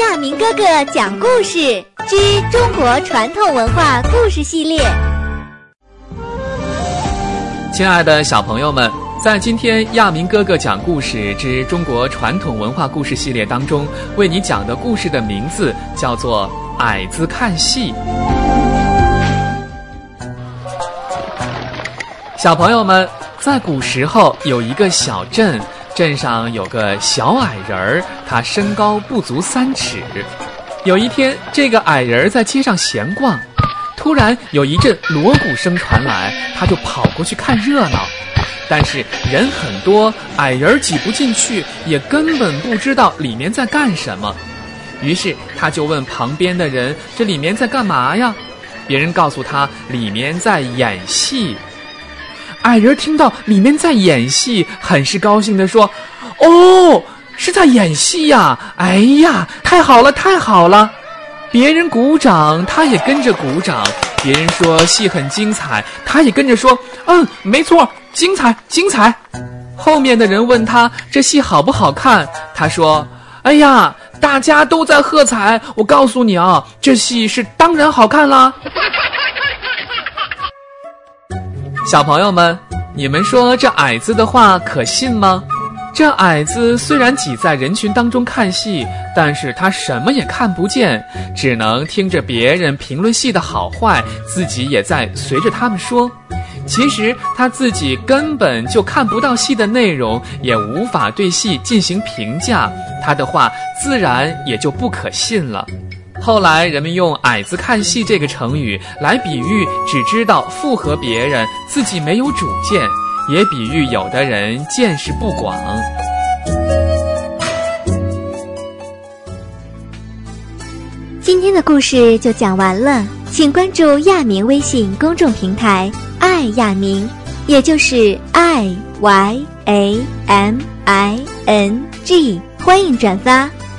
亚明哥哥讲故事之中国传统文化故事系列。亲爱的小朋友们，在今天亚明哥哥讲故事之中国传统文化故事系列当中，为你讲的故事的名字叫做《矮子看戏》。小朋友们，在古时候有一个小镇，镇上有个小矮人儿，他身高不足三尺。有一天，这个矮人在街上闲逛，突然有一阵锣鼓声传来，他就跑过去看热闹。但是人很多，矮人挤不进去，也根本不知道里面在干什么。于是他就问旁边的人：“这里面在干嘛呀？”别人告诉他：“里面在演戏。”矮人听到里面在演戏，很是高兴地说：“哦，是在演戏呀！哎呀，太好了，太好了！”别人鼓掌，他也跟着鼓掌。别人说戏很精彩，他也跟着说：“嗯，没错，精彩，精彩。”后面的人问他这戏好不好看，他说：“哎呀，大家都在喝彩，我告诉你啊，这戏是当然好看啦。”小朋友们，你们说这矮子的话可信吗？这矮子虽然挤在人群当中看戏，但是他什么也看不见，只能听着别人评论戏的好坏，自己也在随着他们说。其实他自己根本就看不到戏的内容，也无法对戏进行评价，他的话自然也就不可信了。后来，人们用“矮子看戏”这个成语来比喻只知道附和别人，自己没有主见，也比喻有的人见识不广。今天的故事就讲完了，请关注亚明微信公众平台“爱亚明”，也就是 “i y a m i n g”，欢迎转发。